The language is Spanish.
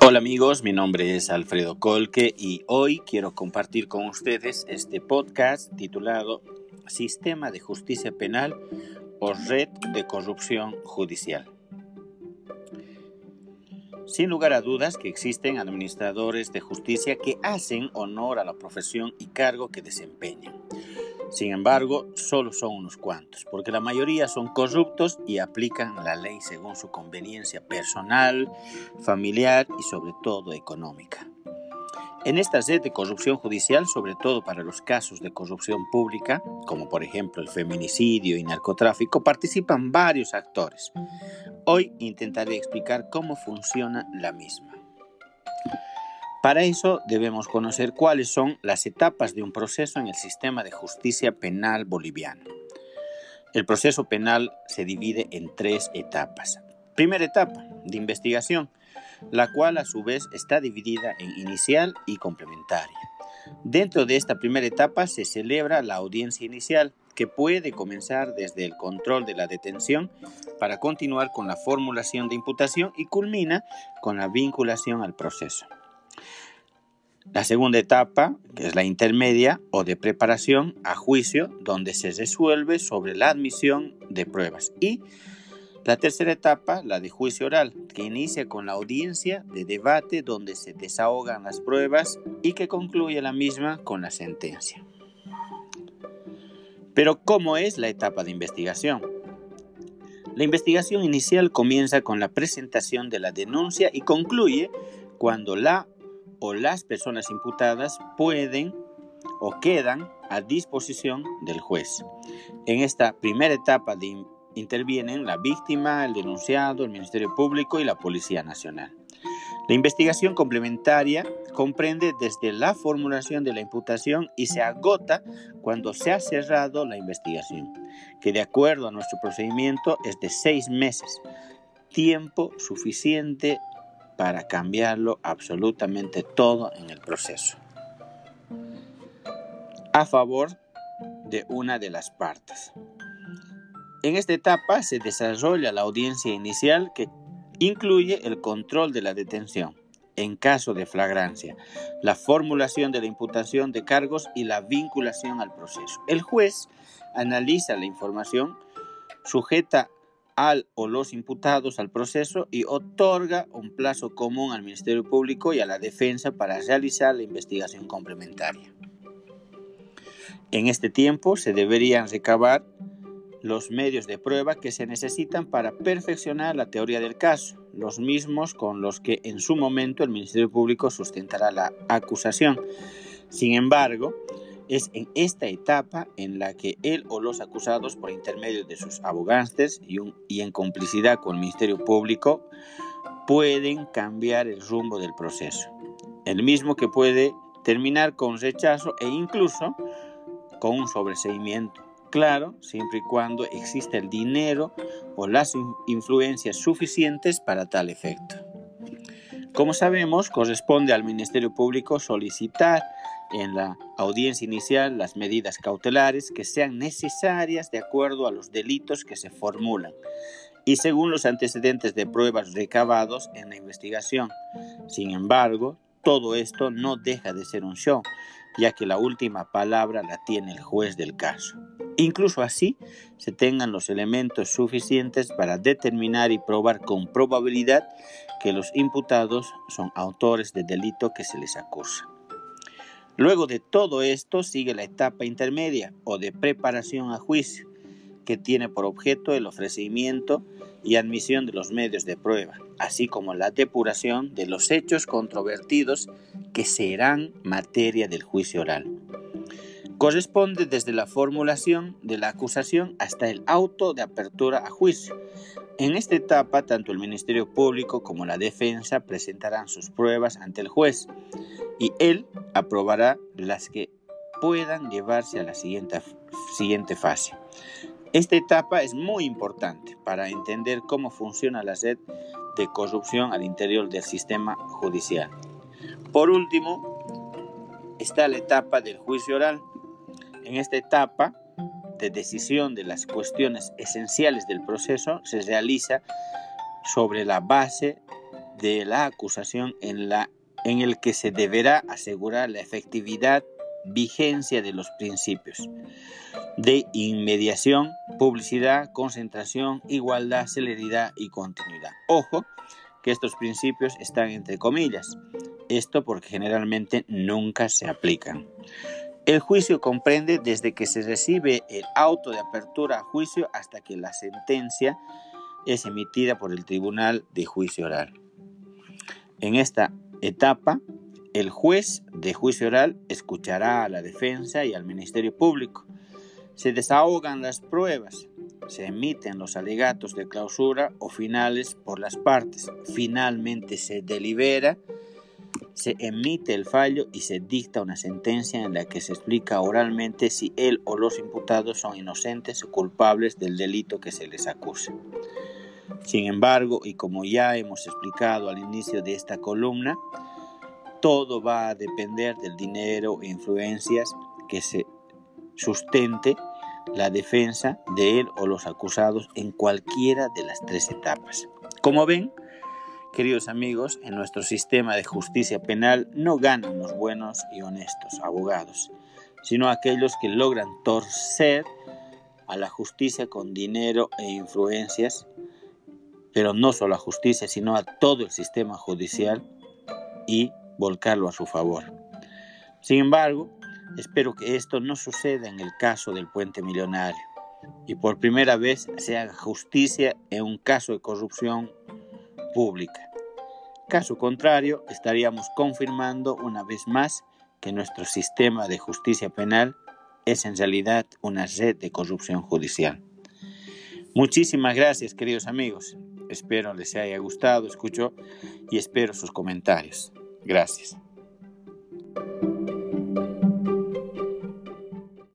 Hola amigos, mi nombre es Alfredo Colque y hoy quiero compartir con ustedes este podcast titulado Sistema de Justicia Penal o Red de Corrupción Judicial. Sin lugar a dudas que existen administradores de justicia que hacen honor a la profesión y cargo que desempeñan. Sin embargo, solo son unos cuantos, porque la mayoría son corruptos y aplican la ley según su conveniencia personal, familiar y sobre todo económica. En esta red de corrupción judicial, sobre todo para los casos de corrupción pública, como por ejemplo el feminicidio y narcotráfico, participan varios actores. Hoy intentaré explicar cómo funciona la misma. Para eso debemos conocer cuáles son las etapas de un proceso en el sistema de justicia penal boliviano. El proceso penal se divide en tres etapas. Primera etapa, de investigación, la cual a su vez está dividida en inicial y complementaria. Dentro de esta primera etapa se celebra la audiencia inicial, que puede comenzar desde el control de la detención para continuar con la formulación de imputación y culmina con la vinculación al proceso. La segunda etapa, que es la intermedia o de preparación a juicio, donde se resuelve sobre la admisión de pruebas. Y la tercera etapa, la de juicio oral, que inicia con la audiencia de debate donde se desahogan las pruebas y que concluye la misma con la sentencia. Pero ¿cómo es la etapa de investigación? La investigación inicial comienza con la presentación de la denuncia y concluye cuando la o las personas imputadas pueden o quedan a disposición del juez. En esta primera etapa intervienen la víctima, el denunciado, el Ministerio Público y la Policía Nacional. La investigación complementaria comprende desde la formulación de la imputación y se agota cuando se ha cerrado la investigación, que de acuerdo a nuestro procedimiento es de seis meses, tiempo suficiente para cambiarlo absolutamente todo en el proceso. A favor de una de las partes. En esta etapa se desarrolla la audiencia inicial que incluye el control de la detención en caso de flagrancia, la formulación de la imputación de cargos y la vinculación al proceso. El juez analiza la información, sujeta al o los imputados al proceso y otorga un plazo común al Ministerio Público y a la defensa para realizar la investigación complementaria. En este tiempo se deberían recabar los medios de prueba que se necesitan para perfeccionar la teoría del caso, los mismos con los que en su momento el Ministerio Público sustentará la acusación. Sin embargo, es en esta etapa en la que él o los acusados, por intermedio de sus abogantes y, y en complicidad con el Ministerio Público, pueden cambiar el rumbo del proceso. El mismo que puede terminar con rechazo e incluso con un sobreseimiento. Claro, siempre y cuando exista el dinero o las influencias suficientes para tal efecto. Como sabemos, corresponde al Ministerio Público solicitar en la audiencia inicial las medidas cautelares que sean necesarias de acuerdo a los delitos que se formulan y según los antecedentes de pruebas recabados en la investigación. Sin embargo, todo esto no deja de ser un show, ya que la última palabra la tiene el juez del caso. Incluso así, se tengan los elementos suficientes para determinar y probar con probabilidad que los imputados son autores del delito que se les acusa. Luego de todo esto sigue la etapa intermedia o de preparación a juicio, que tiene por objeto el ofrecimiento y admisión de los medios de prueba, así como la depuración de los hechos controvertidos que serán materia del juicio oral. Corresponde desde la formulación de la acusación hasta el auto de apertura a juicio. En esta etapa, tanto el Ministerio Público como la defensa presentarán sus pruebas ante el juez y él aprobará las que puedan llevarse a la siguiente, siguiente fase. Esta etapa es muy importante para entender cómo funciona la red de corrupción al interior del sistema judicial. Por último, está la etapa del juicio oral. En esta etapa de decisión de las cuestiones esenciales del proceso se realiza sobre la base de la acusación en, la, en el que se deberá asegurar la efectividad, vigencia de los principios de inmediación, publicidad, concentración, igualdad, celeridad y continuidad. Ojo, que estos principios están entre comillas, esto porque generalmente nunca se aplican. El juicio comprende desde que se recibe el auto de apertura a juicio hasta que la sentencia es emitida por el Tribunal de Juicio Oral. En esta etapa, el juez de juicio oral escuchará a la defensa y al Ministerio Público. Se desahogan las pruebas, se emiten los alegatos de clausura o finales por las partes. Finalmente se delibera, se emite el fallo y se dicta una sentencia en la que se explica oralmente si él o los imputados son inocentes o culpables del delito que se les acuse. Sin embargo, y como ya hemos explicado al inicio de esta columna, todo va a depender del dinero e influencias que se sustente la defensa de él o los acusados en cualquiera de las tres etapas. Como ven, queridos amigos, en nuestro sistema de justicia penal no ganan los buenos y honestos abogados, sino aquellos que logran torcer a la justicia con dinero e influencias, pero no solo a justicia, sino a todo el sistema judicial y volcarlo a su favor. Sin embargo, Espero que esto no suceda en el caso del puente millonario y por primera vez se haga justicia en un caso de corrupción pública. Caso contrario, estaríamos confirmando una vez más que nuestro sistema de justicia penal es en realidad una red de corrupción judicial. Muchísimas gracias, queridos amigos. Espero les haya gustado, escucho y espero sus comentarios. Gracias.